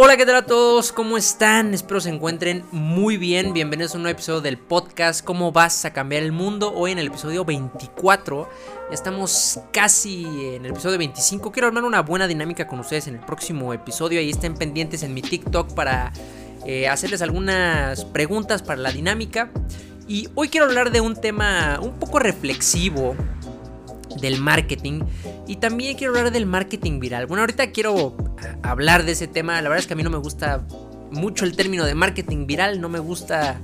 Hola, ¿qué tal a todos? ¿Cómo están? Espero se encuentren muy bien. Bienvenidos a un nuevo episodio del podcast ¿Cómo vas a cambiar el mundo? Hoy en el episodio 24. Ya estamos casi en el episodio 25. Quiero armar una buena dinámica con ustedes en el próximo episodio. Ahí estén pendientes en mi TikTok para eh, hacerles algunas preguntas para la dinámica. Y hoy quiero hablar de un tema un poco reflexivo del marketing y también quiero hablar del marketing viral. Bueno, ahorita quiero hablar de ese tema. La verdad es que a mí no me gusta mucho el término de marketing viral, no me gusta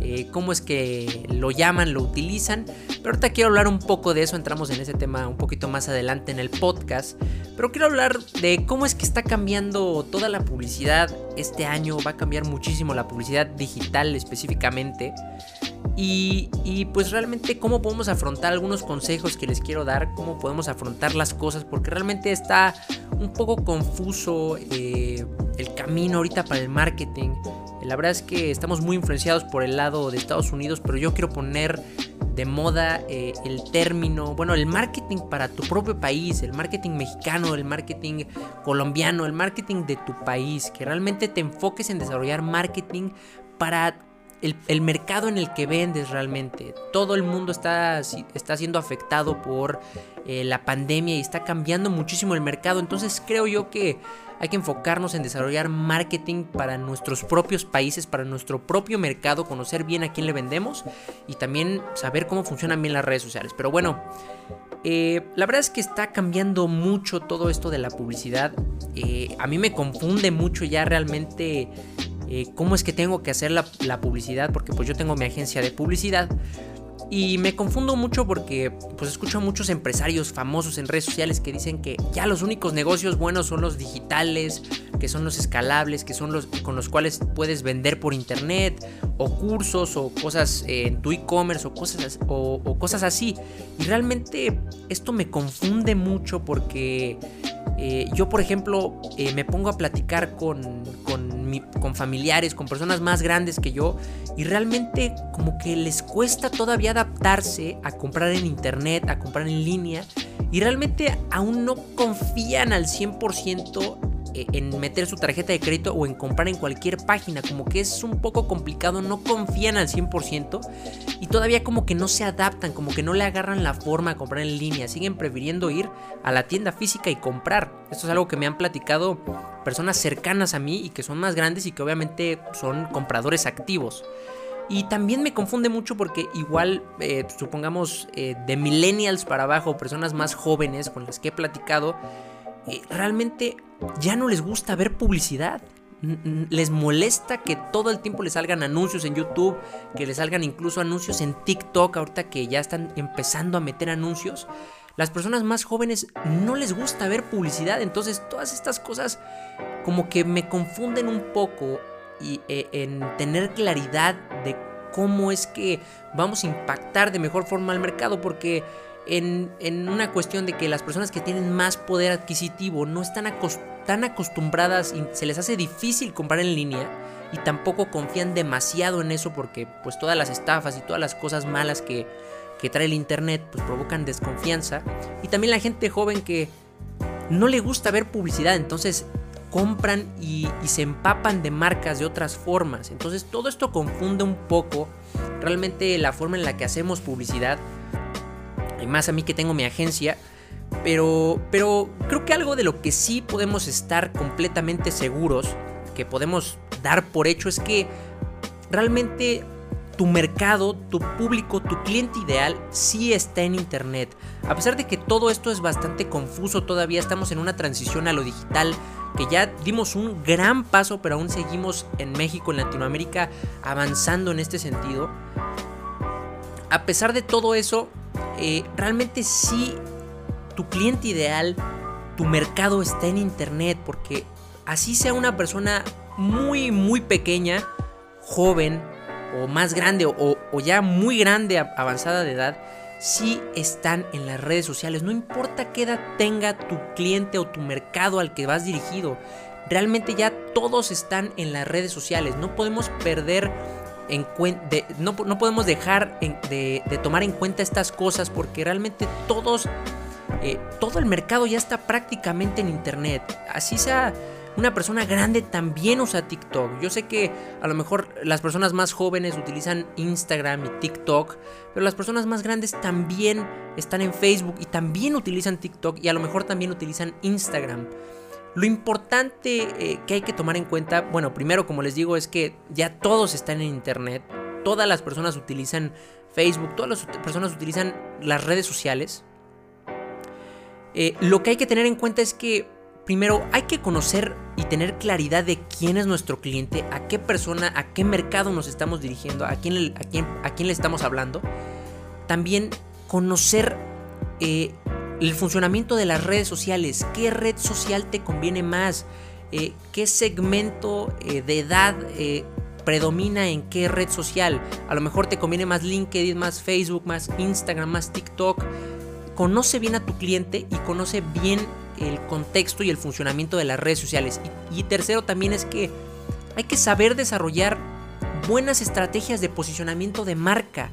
eh, cómo es que lo llaman, lo utilizan. Pero ahorita quiero hablar un poco de eso, entramos en ese tema un poquito más adelante en el podcast. Pero quiero hablar de cómo es que está cambiando toda la publicidad este año, va a cambiar muchísimo la publicidad digital específicamente. Y, pues realmente cómo podemos afrontar algunos consejos que les quiero dar, cómo podemos afrontar las cosas, porque realmente está un poco confuso eh, el camino ahorita para el marketing. La verdad es que estamos muy influenciados por el lado de Estados Unidos, pero yo quiero poner de moda eh, el término, bueno, el marketing para tu propio país, el marketing mexicano, el marketing colombiano, el marketing de tu país, que realmente te enfoques en desarrollar marketing para el, mercado en el que vendes realmente. Todo el mundo está, está siendo afectado por eh, la pandemia y está cambiando muchísimo el mercado. Entonces creo yo que hay que enfocarnos en desarrollar marketing para nuestros propios países, para nuestro propio mercado, conocer bien a quién le vendemos y también saber cómo funcionan bien las redes sociales. Pero bueno, eh, la verdad es que está cambiando mucho todo esto de la publicidad. Eh, a mí me confunde mucho ya realmente eh, cómo es que tengo que hacer la, publicidad, porque pues yo tengo mi agencia de publicidad. Y me confundo mucho porque pues escucho a muchos empresarios famosos en redes sociales que dicen que ya los únicos negocios buenos son los digitales, que son los escalables, que son los con los cuales puedes vender por internet o cursos o cosas en tu e-commerce o cosas o, cosas así. Y realmente esto me confunde mucho porque eh, yo por ejemplo eh, me pongo a platicar con, con familiares, con personas más grandes que yo y realmente como que les cuesta todavía adaptarse a comprar en internet, a comprar en línea y realmente aún no confían al 100% eh, en meter su tarjeta de crédito o en comprar en cualquier página. Como que es un poco complicado, no confían al 100% y todavía como que no se adaptan, como que no le agarran la forma a comprar en línea. Siguen prefiriendo ir a la tienda física y comprar. Esto es algo que me han platicado personas cercanas a mí y que son más grandes y que obviamente son compradores activos. Y también me confunde mucho porque igual, eh, supongamos, eh, de millennials para abajo, personas más jóvenes con las que he platicado, realmente ya no les gusta ver publicidad. Les molesta que todo el tiempo les salgan anuncios en YouTube, que les salgan incluso anuncios en TikTok, ahorita que ya están empezando a meter anuncios. Las personas más jóvenes no les gusta ver publicidad, entonces todas estas cosas como que me confunden un poco y, eh, en tener claridad de cómo es que vamos a impactar de mejor forma al mercado, porque en, una cuestión de que las personas que tienen más poder adquisitivo no están tan acostumbradas y se les hace difícil comprar en línea y tampoco confían demasiado en eso porque pues todas las estafas y todas las cosas malas que, que trae el internet pues provocan desconfianza. Y también la gente joven que no le gusta ver publicidad entonces compran y, y se empapan de marcas de otras formas. Entonces todo esto confunde un poco realmente la forma en la que hacemos publicidad más a mí que tengo mi agencia. Pero, pero creo que algo de lo que sí podemos estar completamente seguros, que podemos dar por hecho, es que realmente tu mercado, tu público, tu cliente ideal sí está en Internet. A pesar de que todo esto es bastante confuso, todavía estamos en una transición a lo digital, que ya dimos un gran paso, pero aún seguimos en México, en Latinoamérica, avanzando en este sentido. A pesar de todo eso, eh, realmente sí tu cliente ideal, tu mercado está en internet, porque así sea una persona muy, muy pequeña, joven o más grande o, o ya muy grande, avanzada de edad, sí están en las redes sociales. No importa qué edad tenga tu cliente o tu mercado al que vas dirigido. Realmente ya todos están en las redes sociales. No podemos perder no, no, podemos dejar de, tomar en cuenta estas cosas porque realmente todos, eh, todo el mercado ya está prácticamente en internet. Así sea una persona grande también usa TikTok. Yo sé que a lo mejor las personas más jóvenes utilizan Instagram y TikTok, pero las personas más grandes también están en Facebook y también utilizan TikTok y a lo mejor también utilizan Instagram. Lo importante eh, que hay que tomar en cuenta, bueno, primero como les digo es que ya todos están en Internet, todas las personas utilizan Facebook, todas las personas utilizan las redes sociales. Eh, lo que hay que tener en cuenta es que primero hay que conocer y tener claridad de quién es nuestro cliente, a qué persona, a qué mercado nos estamos dirigiendo, a quién, le estamos hablando. También conocer eh, el funcionamiento de las redes sociales, qué red social te conviene más, eh, qué segmento eh, de edad predomina en qué red social. A lo mejor te conviene más LinkedIn, más Facebook, más Instagram, más TikTok. Conoce bien a tu cliente y conoce bien el contexto y el funcionamiento de las redes sociales. Y, tercero también es que hay que saber desarrollar buenas estrategias de posicionamiento de marca.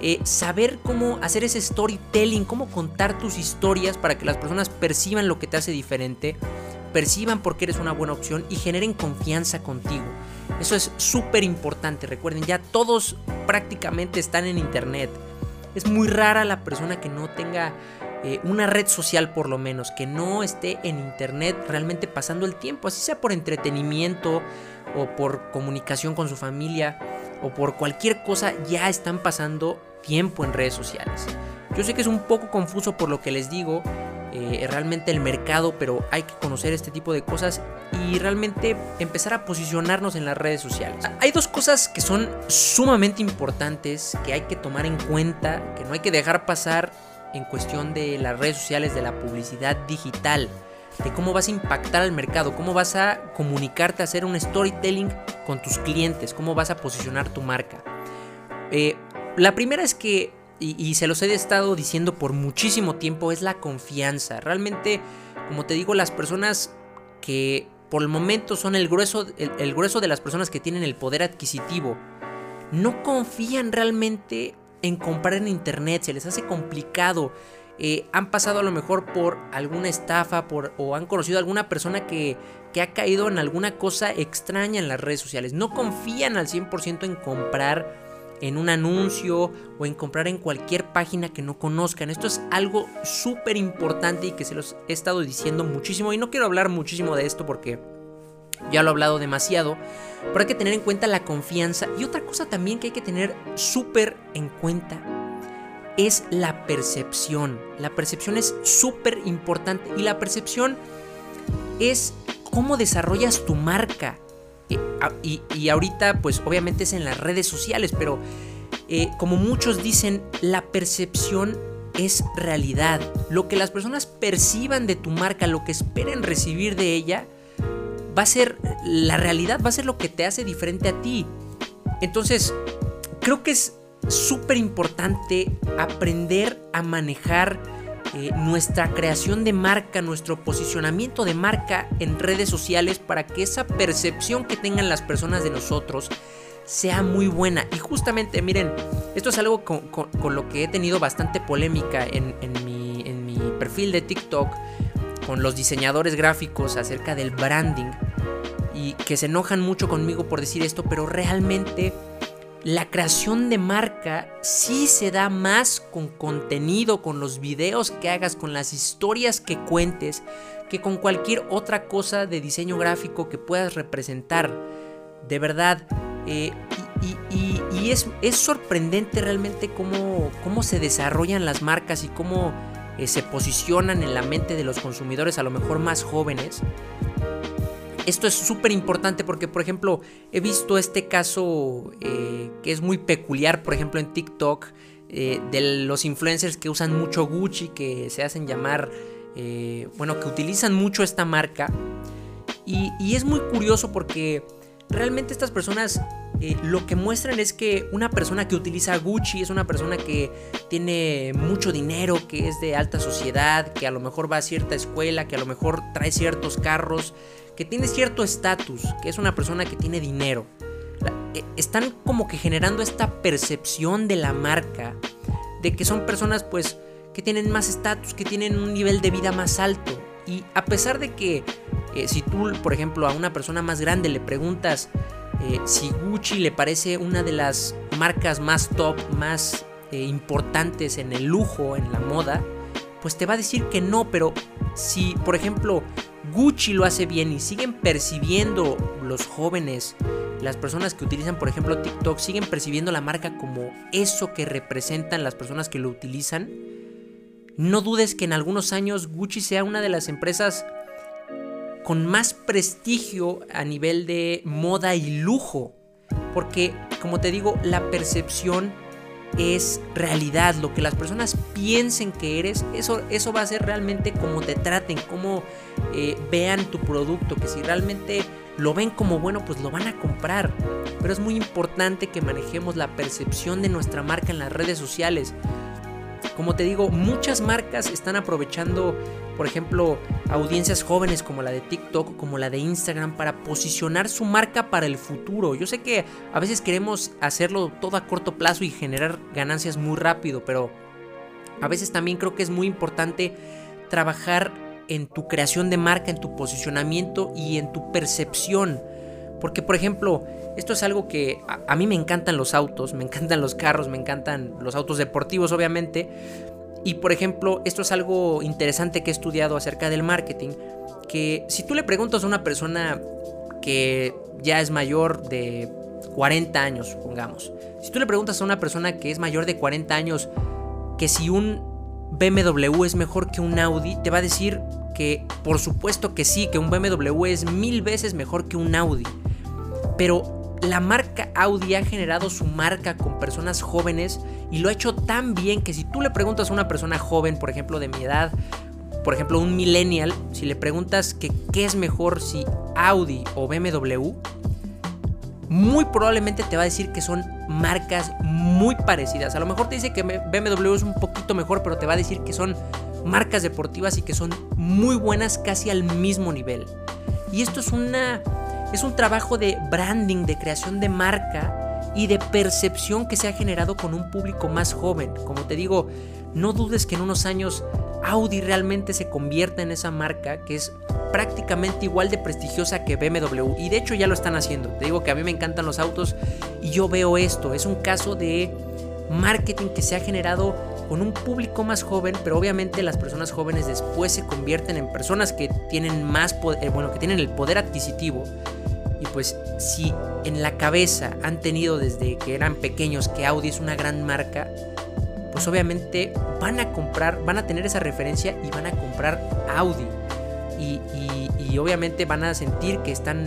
Eh, saber cómo hacer ese storytelling, cómo contar tus historias para que las personas perciban lo que te hace diferente, perciban por qué eres una buena opción y generen confianza contigo. Eso es súper importante. Recuerden, ya todos prácticamente están en internet. Es muy rara la persona que no tenga eh, una red social por lo menos, que no esté en internet realmente pasando el tiempo, así sea por entretenimiento o por comunicación con su familia o por cualquier cosa, ya están pasando tiempo en redes sociales. Yo sé que es un poco confuso por lo que les digo, eh, realmente el mercado, pero hay que conocer este tipo de cosas y realmente empezar a posicionarnos en las redes sociales. Hay dos cosas que son sumamente importantes que hay que tomar en cuenta, que no hay que dejar pasar en cuestión de las redes sociales, de la publicidad digital, de cómo vas a impactar al mercado, cómo vas a comunicarte, hacer un storytelling con tus clientes, cómo vas a posicionar tu marca. Eh, la primera es que, y, se los he estado diciendo por muchísimo tiempo, es la confianza. Realmente, como te digo, las personas que por el momento son el grueso, el grueso de las personas que tienen el poder adquisitivo, no confían realmente en comprar en internet, se les hace complicado. Eh, han pasado a lo mejor por alguna estafa por, o han conocido a alguna persona que, que ha caído en alguna cosa extraña en las redes sociales. No confían al 100% en comprar en un anuncio o en comprar en cualquier página que no conozcan. Esto es algo súper importante y que se los he estado diciendo muchísimo. Y no quiero hablar muchísimo de esto porque ya lo he hablado demasiado. Pero hay que tener en cuenta la confianza. Y otra cosa también que hay que tener súper en cuenta es la percepción. La percepción es súper importante. Y la percepción es cómo desarrollas tu marca. Eh, y, ahorita pues obviamente es en las redes sociales. Pero eh, como muchos dicen, la percepción es realidad. Lo que las personas perciban de tu marca, lo que esperen recibir de ella va a ser la realidad, va a ser lo que te hace diferente a ti. Entonces, creo que es súper importante aprender a manejar eh, nuestra creación de marca, nuestro posicionamiento de marca en redes sociales para que esa percepción que tengan las personas de nosotros sea muy buena. Y justamente, miren, esto es algo con, lo que he tenido bastante polémica en, mi, en mi perfil de TikTok con los diseñadores gráficos acerca del branding y que se enojan mucho conmigo por decir esto, pero realmente la creación de marca sí se da más con contenido, con los videos que hagas, con las historias que cuentes, que con cualquier otra cosa de diseño gráfico que puedas representar. De verdad, eh, y, es, es, sorprendente realmente cómo, cómo se desarrollan las marcas y cómo eh, se posicionan en la mente de los consumidores a lo mejor más jóvenes. Esto es súper importante porque, por ejemplo, he visto este caso eh, que es muy peculiar, por ejemplo, en TikTok, eh, de los influencers que usan mucho Gucci, que se hacen llamar, bueno, que utilizan mucho esta marca. y es muy curioso porque realmente estas personas eh, lo que muestran es que una persona que utiliza Gucci es una persona que tiene mucho dinero, que es de alta sociedad, que a lo mejor va a cierta escuela, que a lo mejor trae ciertos carros, que tiene cierto estatus, que es una persona que tiene dinero. Eh, están como que generando esta percepción de la marca, de que son personas pues que tienen más estatus, que tienen un nivel de vida más alto. Y a pesar de que eh, si tú, por ejemplo, a una persona más grande le preguntas eh, si Gucci le parece una de las marcas más top, más importantes en el lujo, en la moda, pues te va a decir que no, pero si, por ejemplo, Gucci lo hace bien y siguen percibiendo los jóvenes, las personas que utilizan, por ejemplo, TikTok, siguen percibiendo la marca como eso que representan las personas que lo utilizan, no dudes que en algunos años Gucci sea una de las empresas con más prestigio a nivel de moda y lujo. Porque, como te digo, la percepción es realidad. Lo que las personas piensen que eres, eso, eso va a ser realmente como te traten, cómo eh, vean tu producto. Que si realmente lo ven como bueno, pues lo van a comprar. Pero es muy importante que manejemos la percepción de nuestra marca en las redes sociales. Como te digo, muchas marcas están aprovechando, por ejemplo, audiencias jóvenes como la de TikTok, como la de Instagram, para posicionar su marca para el futuro. Yo sé que a veces queremos hacerlo todo a corto plazo y generar ganancias muy rápido, pero a veces también creo que es muy importante trabajar en tu creación de marca, en tu posicionamiento y en tu percepción. Porque, por ejemplo, esto es algo que a, mí me encantan los autos, me encantan los carros, me encantan los autos deportivos, obviamente. Y, por ejemplo, esto es algo interesante que he estudiado acerca del marketing. Que si tú le preguntas a una persona que ya es mayor de 40 años, pongamos. Si tú le preguntas a una persona que es mayor de 40 años que si un BMW es mejor que un Audi, te va a decir que por supuesto que sí, que un BMW es mil veces mejor que un Audi. Pero la marca Audi ha generado su marca con personas jóvenes y lo ha hecho tan bien que si tú le preguntas a una persona joven, por ejemplo, de mi edad, por ejemplo, un millennial, si le preguntas que qué es mejor si Audi o BMW, muy probablemente te va a decir que son marcas muy parecidas. A lo mejor te dice que BMW es un poquito mejor, pero te va a decir que son marcas deportivas y que son muy buenas casi al mismo nivel. Y esto es una es un trabajo de branding, de creación de marca y de percepción que se ha generado con un público más joven. Como te digo, no dudes que en unos años Audi realmente se convierta en esa marca que es prácticamente igual de prestigiosa que BMW. Y de hecho ya lo están haciendo. Te digo que a mí me encantan los autos y yo veo esto. Es un caso de marketing que se ha generado con un público más joven, pero obviamente las personas jóvenes después se convierten en personas que tienen más poder, eh, bueno, que tienen el poder adquisitivo. Y pues si en la cabeza han tenido desde que eran pequeños que Audi es una gran marca, pues obviamente van a comprar, van a tener esa referencia y van a comprar Audi. Y, obviamente van a sentir que están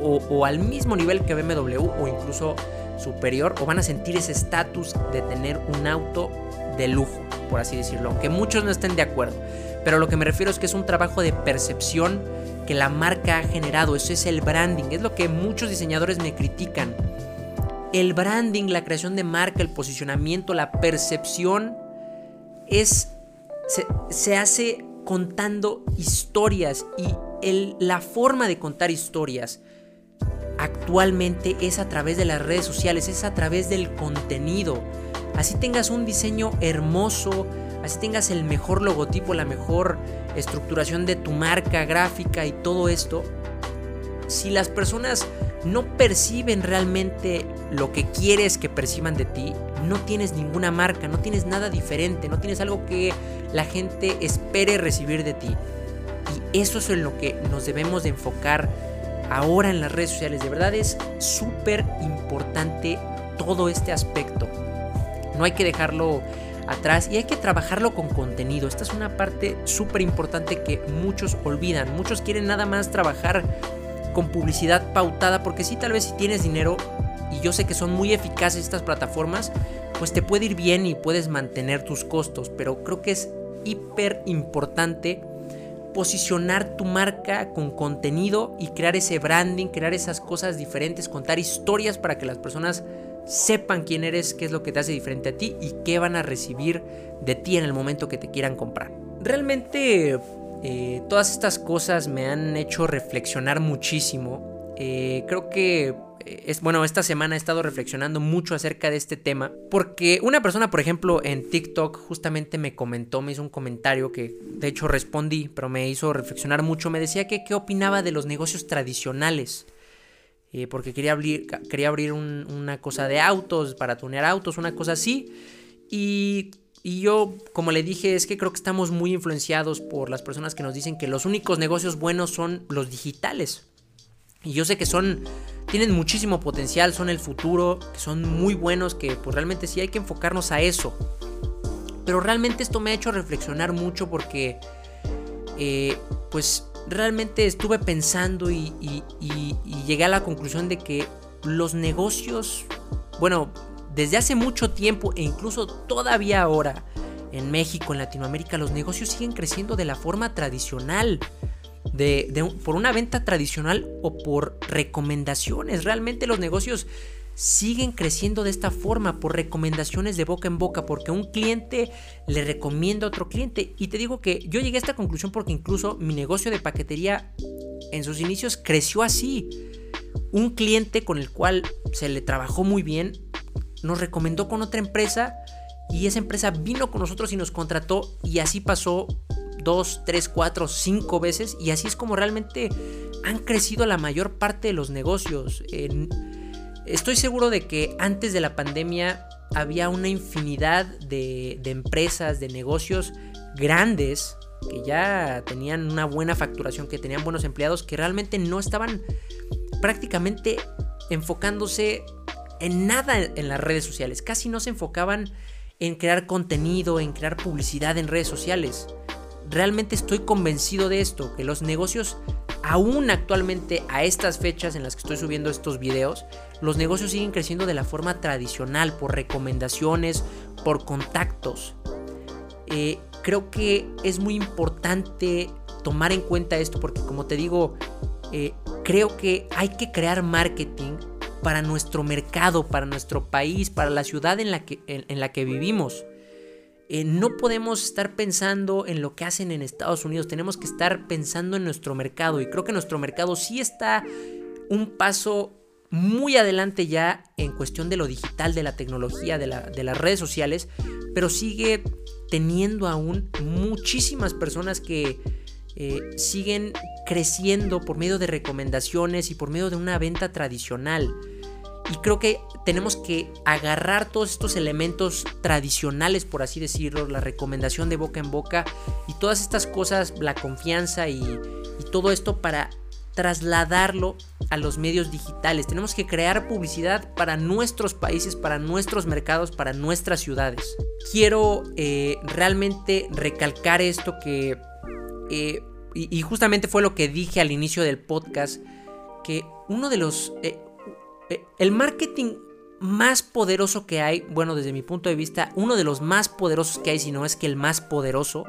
o, o al mismo nivel que BMW o incluso superior o van a sentir ese estatus de tener un auto de lujo, por así decirlo, aunque muchos no estén de acuerdo. Pero lo que me refiero es que es un trabajo de percepción que la marca ha generado, eso es el branding, es lo que muchos diseñadores me critican. El branding, la creación de marca, el posicionamiento, la percepción es se, hace contando historias y la forma de contar historias actualmente es a través de las redes sociales, es a través del contenido. Así tengas un diseño hermoso, así tengas el mejor logotipo, la mejor estructuración de tu marca gráfica y todo esto, si las personas no perciben realmente lo que quieres que perciban de ti, no tienes ninguna marca, no tienes nada diferente, no tienes algo que la gente espere recibir de ti. Y eso es en lo que nos debemos de enfocar ahora en las redes sociales. De verdad es súper importante todo este aspecto. No hay que dejarlo atrás y hay que trabajarlo con contenido. Esta es una parte súper importante que muchos olvidan. Muchos quieren nada más trabajar con publicidad pautada porque si tal vez si tienes dinero y yo sé que son muy eficaces estas plataformas, pues te puede ir bien y puedes mantener tus costos, pero creo que es hiper importante posicionar tu marca con contenido y crear ese branding, crear esas cosas diferentes, contar historias para que las personas sepan quién eres, qué es lo que te hace diferente a ti y qué van a recibir de ti en el momento que te quieran comprar. Realmente eh, todas estas cosas me han hecho reflexionar muchísimo Eh, creo que eh, es bueno, esta semana he estado reflexionando mucho acerca de este tema porque una persona, por ejemplo, en TikTok justamente me comentó, me hizo un comentario que de hecho respondí, pero me hizo reflexionar mucho, me decía que qué opinaba de los negocios tradicionales. Porque quería abrir, quería abrir una cosa de autos, para tunear autos, una cosa así. Y y yo, como le dije, es que creo que estamos muy influenciados por las personas que nos dicen que los únicos negocios buenos son los digitales. Y yo sé que son, tienen muchísimo potencial, son el futuro, que son muy buenos, que pues realmente sí hay que enfocarnos a eso. Pero realmente esto me ha hecho reflexionar mucho porque, eh, pues realmente estuve pensando y llegué a la conclusión de que los negocios, bueno, desde hace mucho tiempo e incluso todavía ahora en México, en Latinoamérica, los negocios siguen creciendo de la forma tradicional. De, por una venta tradicional o por recomendaciones. Realmente los negocios siguen creciendo de esta forma por recomendaciones de boca en boca, porque un cliente le recomienda a otro cliente. Y te digo que yo llegué a esta conclusión porque incluso mi negocio de paquetería en sus inicios creció así. Un cliente con el cual se le trabajó muy bien nos recomendó con otra empresa y esa empresa vino con nosotros y nos contrató y así pasó dos, tres, cuatro, cinco veces y así es como realmente han crecido la mayor parte de los negocios. estoy seguro de que antes de la pandemia había una infinidad de, empresas, de negocios grandes que ya tenían una buena facturación, que tenían buenos empleados, que realmente no estaban prácticamente enfocándose en nada en las redes sociales. Casi no se enfocaban en crear contenido, en crear publicidad en redes sociales. Realmente estoy convencido de esto, que los negocios, aún actualmente a estas fechas en las que estoy subiendo estos videos, los negocios siguen creciendo de la forma tradicional, por recomendaciones, por contactos. Eh, creo que es muy importante tomar en cuenta esto porque como te digo, eh, creo que hay que crear marketing para nuestro mercado, para nuestro país, para la ciudad en la que, en, la que vivimos. Eh, no podemos estar pensando en lo que hacen en Estados Unidos, tenemos que estar pensando en nuestro mercado y creo que nuestro mercado sí está un paso muy adelante ya en cuestión de lo digital, de la tecnología, de, las redes sociales, pero sigue teniendo aún muchísimas personas que eh, siguen creciendo por medio de recomendaciones y por medio de una venta tradicional. Y creo que tenemos que agarrar todos estos elementos tradicionales, por así decirlo, la recomendación de boca en boca y todas estas cosas, la confianza y, todo esto para trasladarlo a los medios digitales. Tenemos que crear publicidad para nuestros países, para nuestros mercados, para nuestras ciudades. Quiero eh, realmente recalcar esto que, eh, y, justamente fue lo que dije al inicio del podcast, que uno de los... Eh, eh, el marketing más poderoso que hay, bueno, desde mi punto de vista, uno de los más poderosos que hay, si no es que el más poderoso,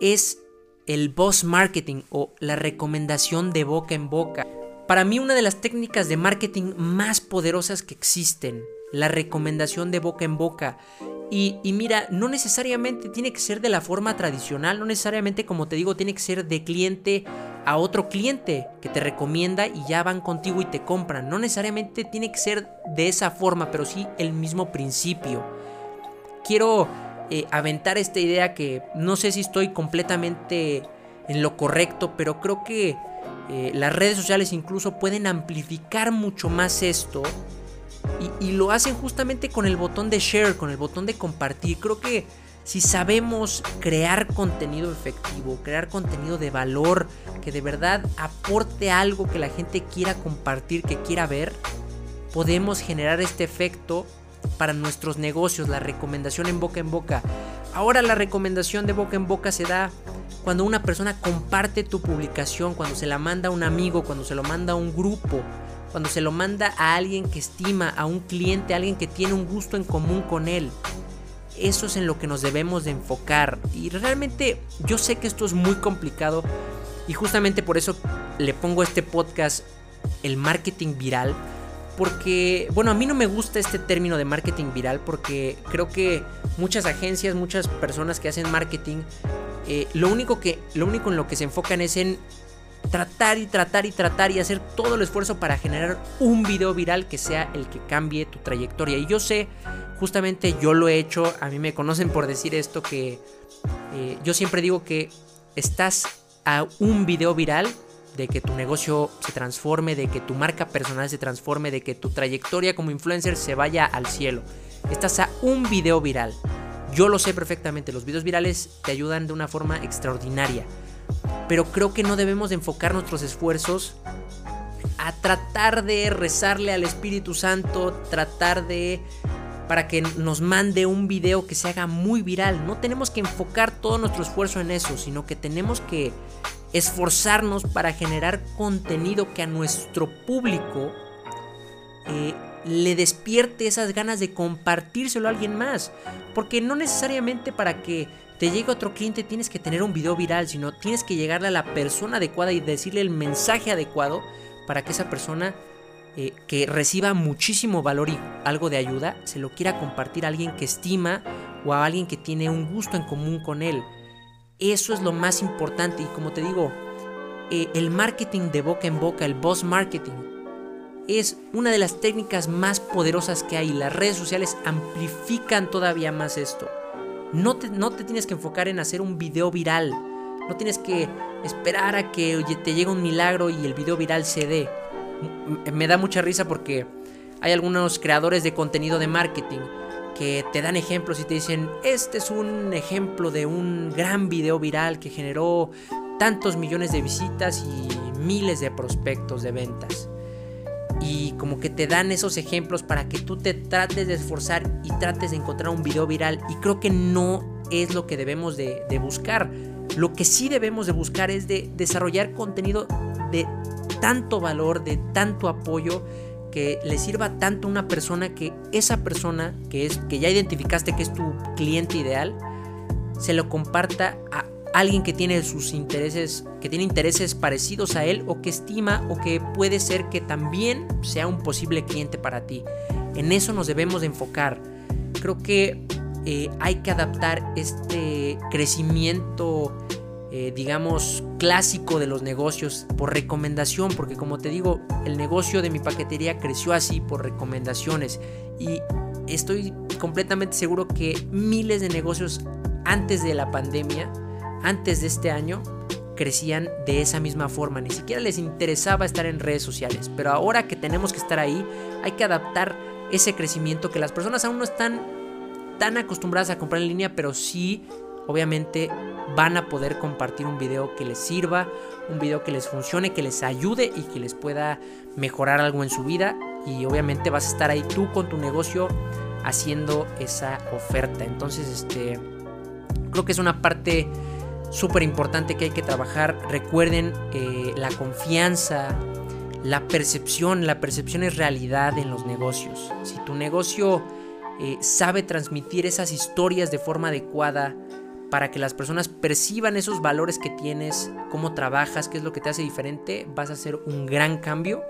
es el boss marketing o la recomendación de boca en boca. Para mí una de las técnicas de marketing más poderosas que existen, la recomendación de boca en boca. Y, mira, no necesariamente tiene que ser de la forma tradicional, no necesariamente como te digo, tiene que ser de cliente a otro cliente que te recomienda y ya van contigo y te compran. No necesariamente tiene que ser de esa forma, pero sí el mismo principio. Quiero eh, aventar esta idea que no sé si estoy completamente en lo correcto, pero creo que eh, las redes sociales incluso pueden amplificar mucho más esto y, lo hacen justamente con el botón de share, con el botón de compartir. Creo que si sabemos crear contenido efectivo, crear contenido de valor, que de verdad aporte algo que la gente quiera compartir, que quiera ver, podemos generar este efecto para nuestros negocios, la recomendación en boca en boca. Ahora la recomendación de boca en boca se da cuando una persona comparte tu publicación, cuando se la manda a un amigo, cuando se lo manda a un grupo, cuando se lo manda a alguien que estima, a un cliente, a alguien que tiene un gusto en común con él. Eso es en lo que nos debemos de enfocar. Y realmente yo sé que esto es muy complicado y justamente por eso le pongo este podcast el marketing viral. Porque, bueno, a mí no me gusta este término de marketing viral porque creo que muchas agencias, muchas personas que hacen marketing, eh, lo, único que, lo único en lo que se enfocan es en tratar y tratar y tratar y hacer todo el esfuerzo para generar un video viral que sea el que cambie tu trayectoria. Y yo sé, justamente yo lo he hecho, a mí me conocen por decir esto, que eh, yo siempre digo que estás a un video viral de que tu negocio se transforme, de que tu marca personal se transforme, de que tu trayectoria como influencer se vaya al cielo. Estás a un video viral. Yo lo sé perfectamente, los videos virales te ayudan de una forma extraordinaria pero creo que no debemos de enfocar nuestros esfuerzos a tratar de rezarle al Espíritu Santo, tratar de para que nos mande un video que se haga muy viral. No tenemos que enfocar todo nuestro esfuerzo en eso, sino que tenemos que esforzarnos para generar contenido que a nuestro público eh, le despierte esas ganas de compartírselo a alguien más. Porque no necesariamente para que te llegue otro cliente tienes que tener un video viral, sino tienes que llegarle a la persona adecuada y decirle el mensaje adecuado para que esa persona eh, que reciba muchísimo valor y algo de ayuda se lo quiera compartir a alguien que estima o a alguien que tiene un gusto en común con él. Eso es lo más importante y como te digo, eh, el marketing de boca en boca, el boss marketing, es una de las técnicas más poderosas que hay. Las redes sociales amplifican todavía más esto. No te, no te tienes que enfocar en hacer un video viral. No tienes que esperar a que te llegue un milagro y el video viral se dé. Me da mucha risa porque hay algunos creadores de contenido de marketing que te dan ejemplos y te dicen, este es un ejemplo de un gran video viral que generó tantos millones de visitas y miles de prospectos de ventas y como que te dan esos ejemplos para que tú te trates de esforzar y trates de encontrar un video viral y creo que no es lo que debemos de, buscar. Lo que sí debemos de buscar es de desarrollar contenido de tanto valor, de tanto apoyo que le sirva tanto a una persona que esa persona que es que ya identificaste que es tu cliente ideal se lo comparta a alguien que tiene sus intereses, que tiene intereses parecidos a él o que estima o que puede ser que también sea un posible cliente para ti. En eso nos debemos de enfocar. Creo que eh, hay que adaptar este crecimiento, eh, digamos, clásico de los negocios por recomendación, porque como te digo, el negocio de mi paquetería creció así por recomendaciones y estoy completamente seguro que miles de negocios antes de la pandemia antes de este año crecían de esa misma forma, ni siquiera les interesaba estar en redes sociales, pero ahora que tenemos que estar ahí, hay que adaptar ese crecimiento que las personas aún no están tan acostumbradas a comprar en línea, pero sí, obviamente, van a poder compartir un video que les sirva, un video que les funcione, que les ayude y que les pueda mejorar algo en su vida. Y obviamente vas a estar ahí tú con tu negocio haciendo esa oferta. Entonces, este, creo que es una parte súper importante que hay que trabajar. Recuerden eh, la confianza, la percepción. La percepción es realidad en los negocios. Si tu negocio eh, sabe transmitir esas historias de forma adecuada para que las personas perciban esos valores que tienes, cómo trabajas, qué es lo que te hace diferente, vas a hacer un gran cambio.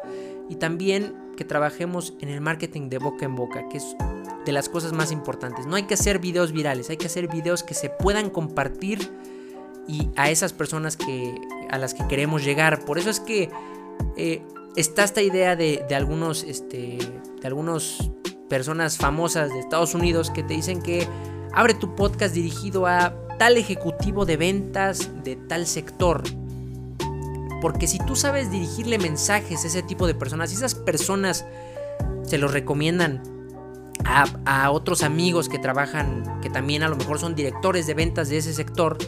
Y también que trabajemos en el marketing de boca en boca, que es de las cosas más importantes. No hay que hacer videos virales, hay que hacer videos que se puedan compartir y a esas personas que, a las que queremos llegar. Por eso es que eh, está esta idea de, algunos, este, de algunas personas famosas de Estados Unidos que te dicen que abre tu podcast dirigido a tal ejecutivo de ventas de tal sector. Porque si tú sabes dirigirle mensajes a ese tipo de personas y esas personas se los recomiendan a, a, otros amigos que trabajan, que también a lo mejor son directores de ventas de ese sector,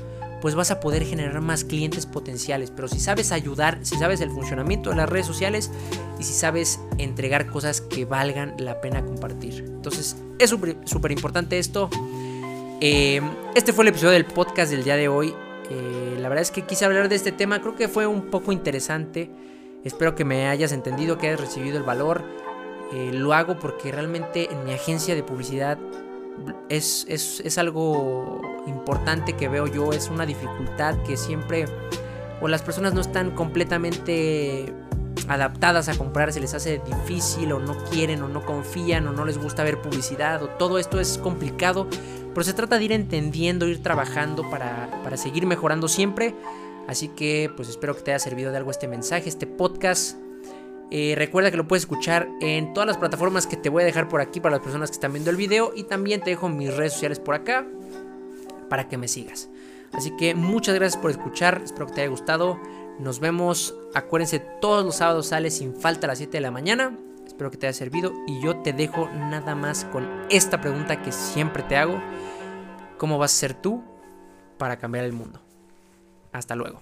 pues vas a poder generar más clientes potenciales. Pero si sabes ayudar, si sabes el funcionamiento de las redes sociales y si sabes entregar cosas que valgan la pena compartir. Entonces es súper importante esto. Eh, este fue el episodio del podcast del día de hoy. Eh, la verdad es que quise hablar de este tema, creo que fue un poco interesante. Espero que me hayas entendido, que hayas recibido el valor. Eh, lo hago porque realmente en mi agencia de publicidad es, es, algo importante que veo yo, es una dificultad que siempre o las personas no están completamente adaptadas a comprar, se les hace difícil o no quieren o no confían o no les gusta ver publicidad o todo esto es complicado, pero se trata de ir entendiendo, ir trabajando para, para seguir mejorando siempre. Así que pues espero que te haya servido de algo este mensaje, este podcast. Eh, recuerda que lo puedes escuchar en todas las plataformas que te voy a dejar por aquí para las personas que están viendo el video. Y también te dejo mis redes sociales por acá para que me sigas. Así que muchas gracias por escuchar. Espero que te haya gustado. Nos vemos. Acuérdense, todos los sábados sale sin falta a las 7 de la mañana. Espero que te haya servido. Y yo te dejo nada más con esta pregunta que siempre te hago. ¿Cómo vas a ser tú para cambiar el mundo? Hasta luego.